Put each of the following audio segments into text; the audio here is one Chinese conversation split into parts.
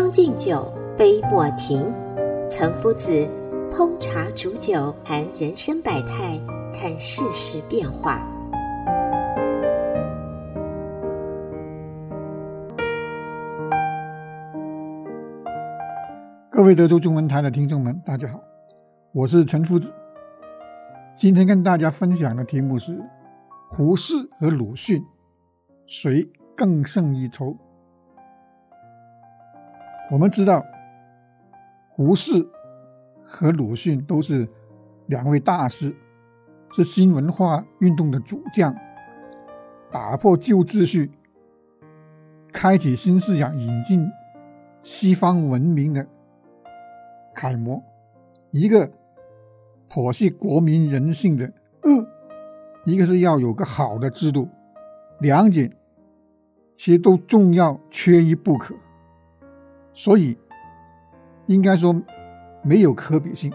将进酒，杯莫停。岑夫子烹茶煮酒，谈人生百态，看世事变化。各位德州中文台的听众们，大家好，我是岑夫子。今天跟大家分享的题目是：胡适和鲁迅，谁更胜一筹？我们知道，胡适和鲁迅都是两位大师，是新文化运动的主将，打破旧秩序、开启新思想、引进西方文明的楷模。一个剖析国民人性的恶，一个是要有个好的制度，两者其实都重要，缺一不可。所以，应该说没有可比性，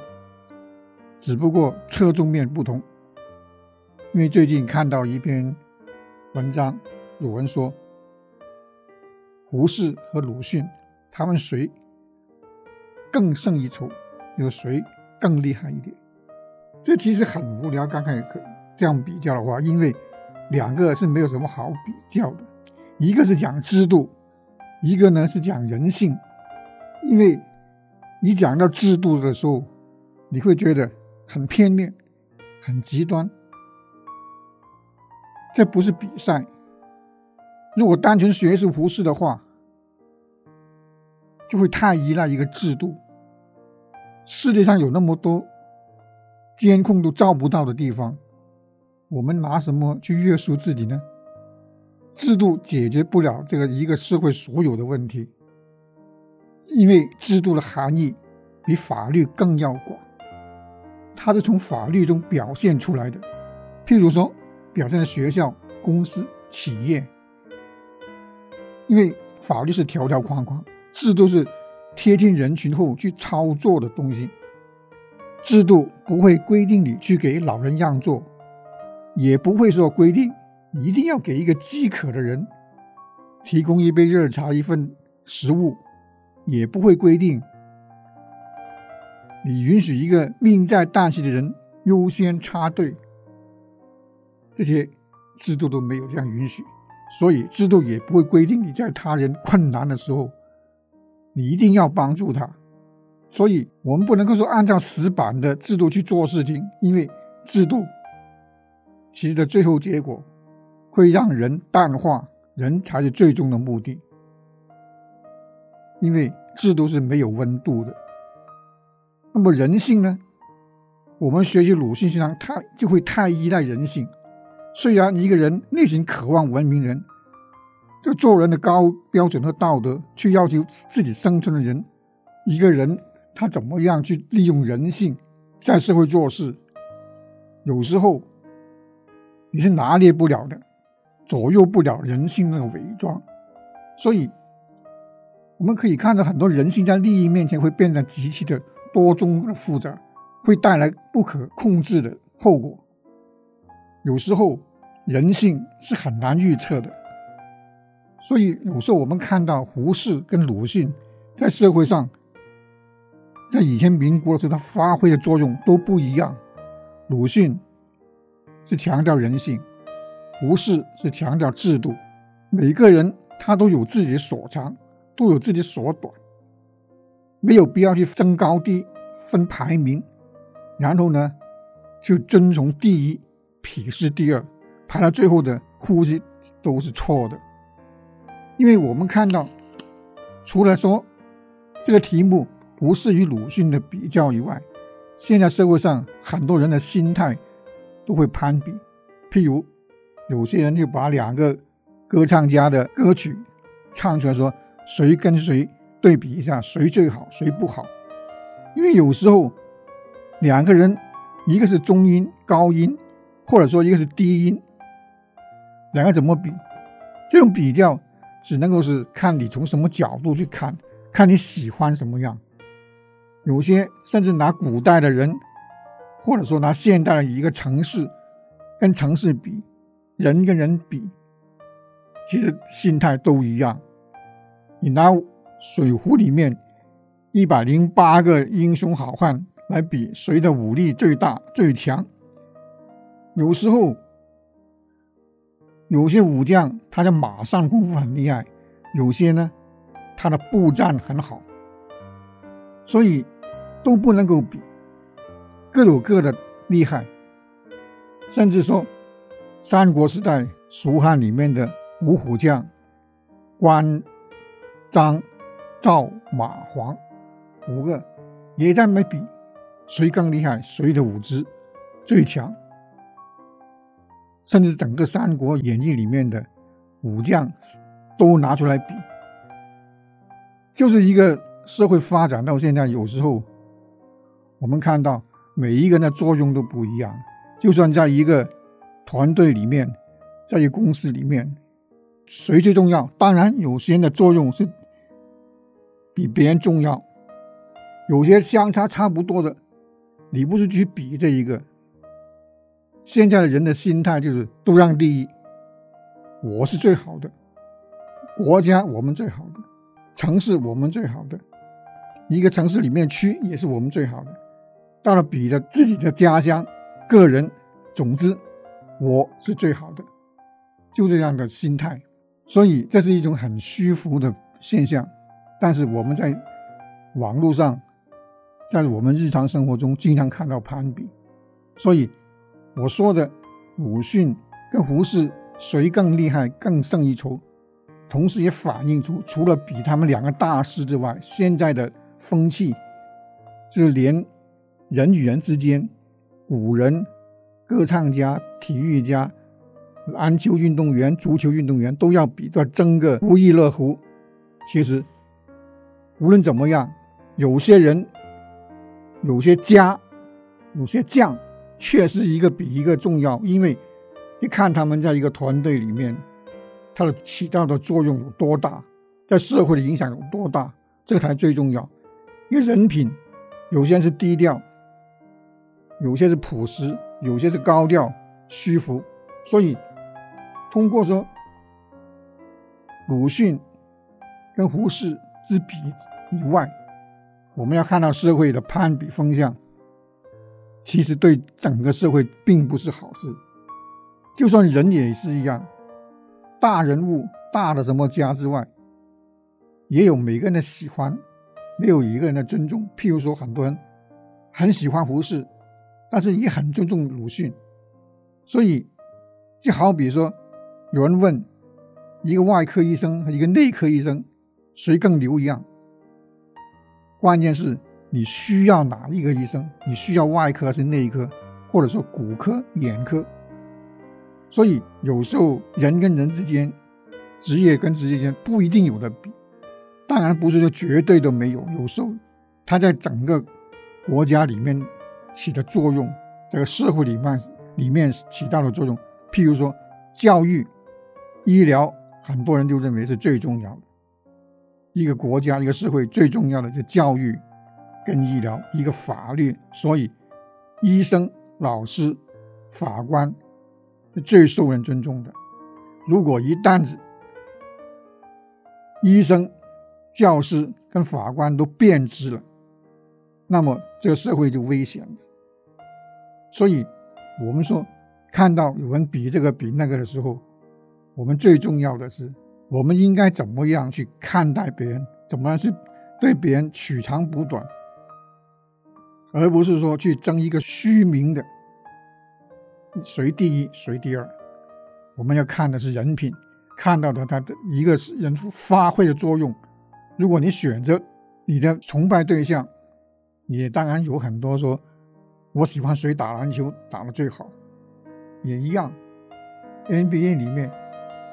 只不过侧重面不同。因为最近看到一篇文章，有人说胡适和鲁迅他们谁更胜一筹，有谁更厉害一点？这其实很无聊。刚开始这样比较的话，因为两个是没有什么好比较的，一个是讲制度。一个呢是讲人性，因为你讲到制度的时候，你会觉得很片面、很极端。这不是比赛。如果单纯学习胡适的话，就会太依赖一个制度。世界上有那么多监控都照不到的地方，我们拿什么去约束自己呢？制度解决不了这个一个社会所有的问题，因为制度的含义比法律更要广，它是从法律中表现出来的。譬如说，表现在学校、公司、企业，因为法律是条条框框，制度是贴近人群后去操作的东西。制度不会规定你去给老人让座，也不会说规定。一定要给一个饥渴的人提供一杯热茶、一份食物，也不会规定你允许一个命在旦夕的人优先插队。这些制度都没有这样允许，所以制度也不会规定你在他人困难的时候，你一定要帮助他。所以我们不能够说按照死板的制度去做事情，因为制度其实的最后结果。会让人淡化，人才是最终的目的。因为制度是没有温度的。那么人性呢？我们学习鲁迅先生，他就会太依赖人性。虽然一个人内心渴望文明人，就做人的高标准和道德，去要求自己生存的人，一个人他怎么样去利用人性在社会做事，有时候你是拿捏不了的。左右不了人性那个伪装，所以我们可以看到很多人性在利益面前会变得极其的多种复杂，会带来不可控制的后果。有时候人性是很难预测的，所以有时候我们看到胡适跟鲁迅在社会上，在以前民国的时候，他发挥的作用都不一样。鲁迅是强调人性。胡适是强调制度，每个人他都有自己的所长，都有自己所短，没有必要去争高低、分排名，然后呢，就遵从第一，鄙视第二，排到最后的呼吸都是错的。因为我们看到，除了说这个题目不适与鲁迅的比较以外，现在社会上很多人的心态都会攀比，譬如。有些人就把两个歌唱家的歌曲唱出来，说谁跟谁对比一下，谁最好，谁不好。因为有时候两个人，一个是中音高音，或者说一个是低音，两个怎么比？这种比较只能够是看你从什么角度去看，看你喜欢什么样。有些甚至拿古代的人，或者说拿现代的一个城市跟城市比，人跟人比，其实心态都一样。你拿水浒里面一百零八个英雄好汉来比，谁的武力最大最强？有时候有些武将他的马上功夫很厉害，有些呢他的步战很好，所以。都不能够比，各有各的厉害。甚至说，三国时代蜀汉里面的五虎将关张赵马黄五个，也在没比谁更厉害，谁的武职最强。甚至整个《三国演义》里面的武将都拿出来比，就是一个社会发展到现在，有时候。我们看到每一个人的作用都不一样，就算在一个团队里面，在一个公司里面，谁最重要？当然，有些人的作用是比别人重要，有些相差差不多的，你不是去比这一个。现在的人的心态就是都让第一，我是最好的，国家我们最好的，城市我们最好的，一个城市里面区也是我们最好的。到了比的自己的家乡、个人，总之，我是最好的，就这样的心态。所以这是一种很虚浮的现象。但是我们在网络上，在我们日常生活中经常看到攀比。所以我说的鲁迅跟胡适谁更厉害、更胜一筹，同时也反映出除了比他们两个大师之外，现在的风气是连。人与人之间，古人、歌唱家、体育家、篮球运动员、足球运动员都要比，都要争个不亦乐乎。其实，无论怎么样，有些人、有些家、有些将，确实一个比一个重要。因为你看他们在一个团队里面，他的起到的作用有多大，在社会的影响有多大，这个才最重要。因为人品，有些是低调。有些是朴实，有些是高调虚浮，所以通过说鲁迅跟胡适之比以外，我们要看到社会的攀比风向，其实对整个社会并不是好事。就算人也是一样，大人物、大的什么家之外，也有每个人的喜欢，没有一个人的尊重。譬如说，很多人很喜欢胡适。但是也很尊重鲁迅，所以就好比说，有人问一个外科医生和一个内科医生谁更牛一样，关键是你需要哪一个医生，你需要外科还是内科，或者说骨科、眼科。所以有时候人跟人之间，职业跟职业间不一定有的比，当然不是说绝对都没有，有时候他在整个国家里面。起的作用，这个社会里面里面起到的作用，譬如说教育、医疗，很多人就认为是最重要的。一个国家、一个社会最重要的就教育跟医疗，一个法律。所以，医生、老师、法官是最受人尊重的。如果一旦子医生、教师跟法官都变质了，那么这个社会就危险了。所以，我们说，看到有人比这个比那个的时候，我们最重要的是，我们应该怎么样去看待别人，怎么样去对别人取长补短，而不是说去争一个虚名的谁第一谁第二。我们要看的是人品，看到的他的一个人发挥的作用。如果你选择你的崇拜对象，也当然有很多说。我喜欢谁打篮球打得最好，也一样。NBA 里面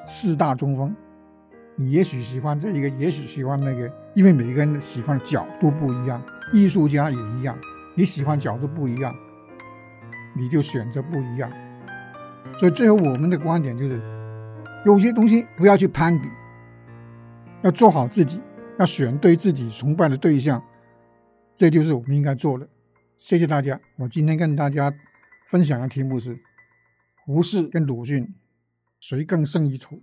四大中锋，你也许喜欢这一个，也许喜欢那个，因为每个人喜欢的角度不一样，艺术家也一样，你喜欢角度不一样，你就选择不一样。所以最后我们的观点就是，有些东西不要去攀比，要做好自己，要选对自己崇拜的对象，这就是我们应该做的。谢谢大家，我今天跟大家分享的题目是。胡适跟鲁迅，谁更胜一筹？